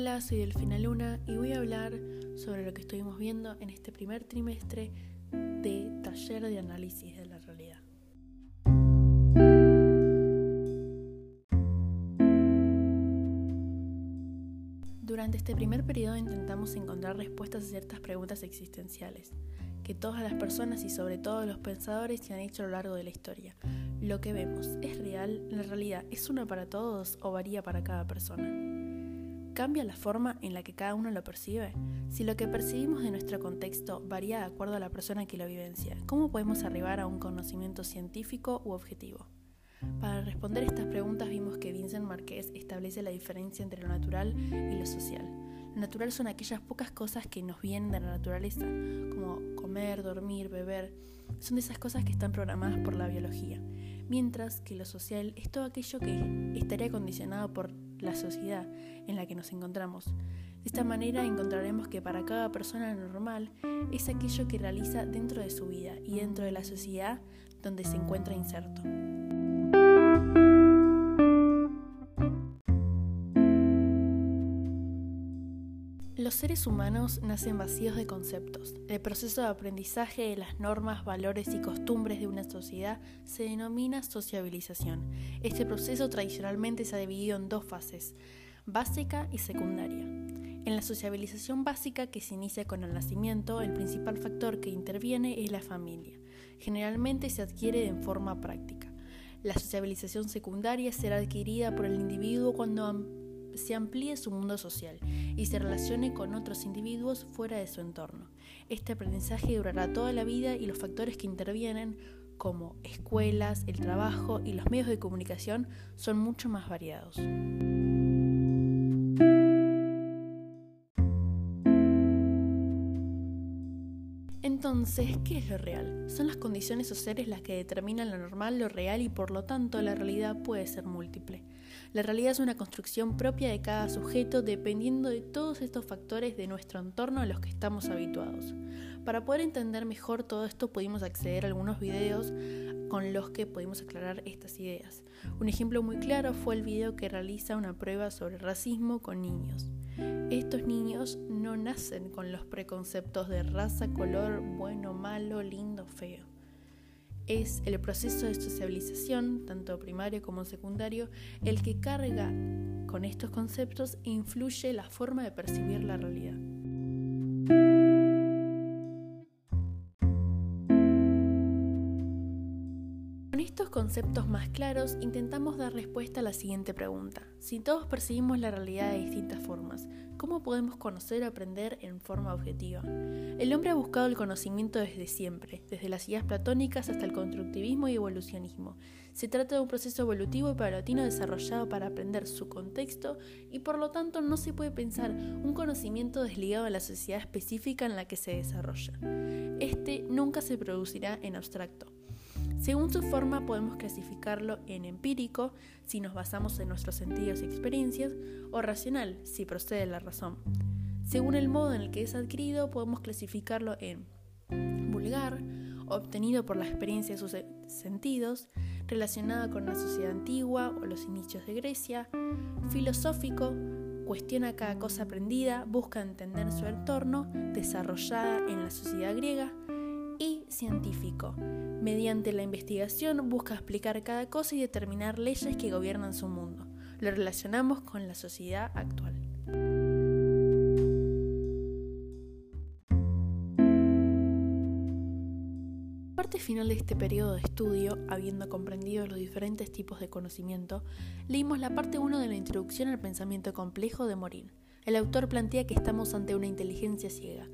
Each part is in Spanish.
Hola, soy Delfina Luna y voy a hablar sobre lo que estuvimos viendo en este primer trimestre de taller de análisis de la realidad. Durante este primer periodo intentamos encontrar respuestas a ciertas preguntas existenciales que todas las personas y sobre todo los pensadores se han hecho a lo largo de la historia. Lo que vemos, ¿es real? ¿La realidad es una para todos o varía para cada persona? ¿Cambia la forma en la que cada uno lo percibe? Si lo que percibimos de nuestro contexto varía de acuerdo a la persona que lo vivencia, ¿cómo podemos arribar a un conocimiento científico u objetivo? Para responder estas preguntas vimos que Vincent Marqués establece la diferencia entre lo natural y lo social. Lo natural son aquellas pocas cosas que nos vienen de la naturaleza, como comer, dormir, beber. Son de esas cosas que están programadas por la biología. Mientras que lo social es todo aquello que estaría condicionado por la sociedad en la que nos encontramos. De esta manera encontraremos que para cada persona normal es aquello que realiza dentro de su vida y dentro de la sociedad donde se encuentra inserto. Los seres humanos nacen vacíos de conceptos. El proceso de aprendizaje de las normas, valores y costumbres de una sociedad se denomina sociabilización. Este proceso tradicionalmente se ha dividido en dos fases, básica y secundaria. En la sociabilización básica, que se inicia con el nacimiento, el principal factor que interviene es la familia. Generalmente se adquiere en forma práctica. La sociabilización secundaria será adquirida por el individuo cuando se amplíe su mundo social y se relacione con otros individuos fuera de su entorno. Este aprendizaje durará toda la vida y los factores que intervienen, como escuelas, el trabajo y los medios de comunicación, son mucho más variados. Entonces, ¿qué es lo real? Son las condiciones sociales las que determinan lo normal, lo real y por lo tanto la realidad puede ser múltiple. La realidad es una construcción propia de cada sujeto dependiendo de todos estos factores de nuestro entorno a los que estamos habituados. Para poder entender mejor todo esto pudimos acceder a algunos videos con los que pudimos aclarar estas ideas. Un ejemplo muy claro fue el video que realiza una prueba sobre racismo con niños. Estos niños no nacen con los preconceptos de raza, color, bueno, malo, lindo, feo. Es el proceso de socialización, tanto primario como secundario, el que carga con estos conceptos e influye la forma de percibir la realidad. Estos conceptos más claros intentamos dar respuesta a la siguiente pregunta. Si todos percibimos la realidad de distintas formas, ¿cómo podemos conocer o aprender en forma objetiva? El hombre ha buscado el conocimiento desde siempre, desde las ideas platónicas hasta el constructivismo y evolucionismo. Se trata de un proceso evolutivo y paulatino desarrollado para aprender su contexto y por lo tanto no se puede pensar un conocimiento desligado de la sociedad específica en la que se desarrolla. Este nunca se producirá en abstracto. Según su forma podemos clasificarlo en empírico, si nos basamos en nuestros sentidos y experiencias, o racional, si procede de la razón. Según el modo en el que es adquirido, podemos clasificarlo en vulgar, obtenido por la experiencia de sus sentidos, relacionado con la sociedad antigua o los inicios de Grecia, filosófico, cuestiona cada cosa aprendida, busca entender su entorno, desarrollada en la sociedad griega, científico. Mediante la investigación busca explicar cada cosa y determinar leyes que gobiernan su mundo. Lo relacionamos con la sociedad actual. parte final de este periodo de estudio, habiendo comprendido los diferentes tipos de conocimiento, leímos la parte 1 de la introducción al pensamiento complejo de Morin. El autor plantea que estamos ante una inteligencia ciega,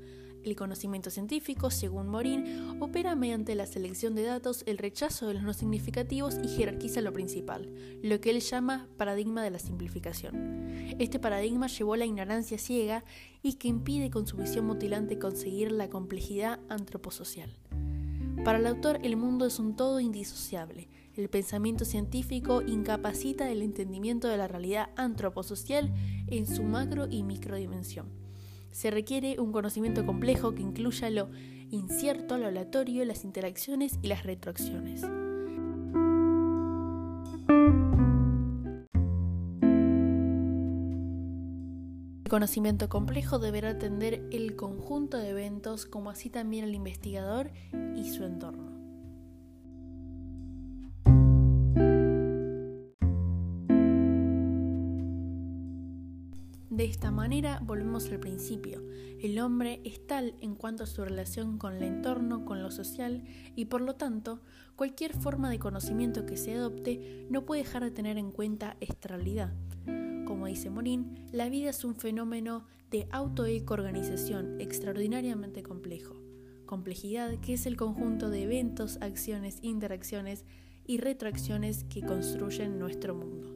el conocimiento científico, según Morin, opera mediante la selección de datos, el rechazo de los no significativos y jerarquiza lo principal, lo que él llama paradigma de la simplificación. Este paradigma llevó a la ignorancia ciega y que impide con su visión mutilante conseguir la complejidad antroposocial. Para el autor, el mundo es un todo indisociable. El pensamiento científico incapacita el entendimiento de la realidad antroposocial en su macro y microdimensión se requiere un conocimiento complejo que incluya lo incierto, lo aleatorio, las interacciones y las retroacciones. El conocimiento complejo deberá atender el conjunto de eventos como así también el investigador y su entorno. De esta manera volvemos al principio. El hombre es tal en cuanto a su relación con el entorno, con lo social, y por lo tanto, cualquier forma de conocimiento que se adopte no puede dejar de tener en cuenta esta realidad. Como dice Morín, la vida es un fenómeno de auto-eco-organización extraordinariamente complejo. Complejidad que es el conjunto de eventos, acciones, interacciones y retroacciones que construyen nuestro mundo.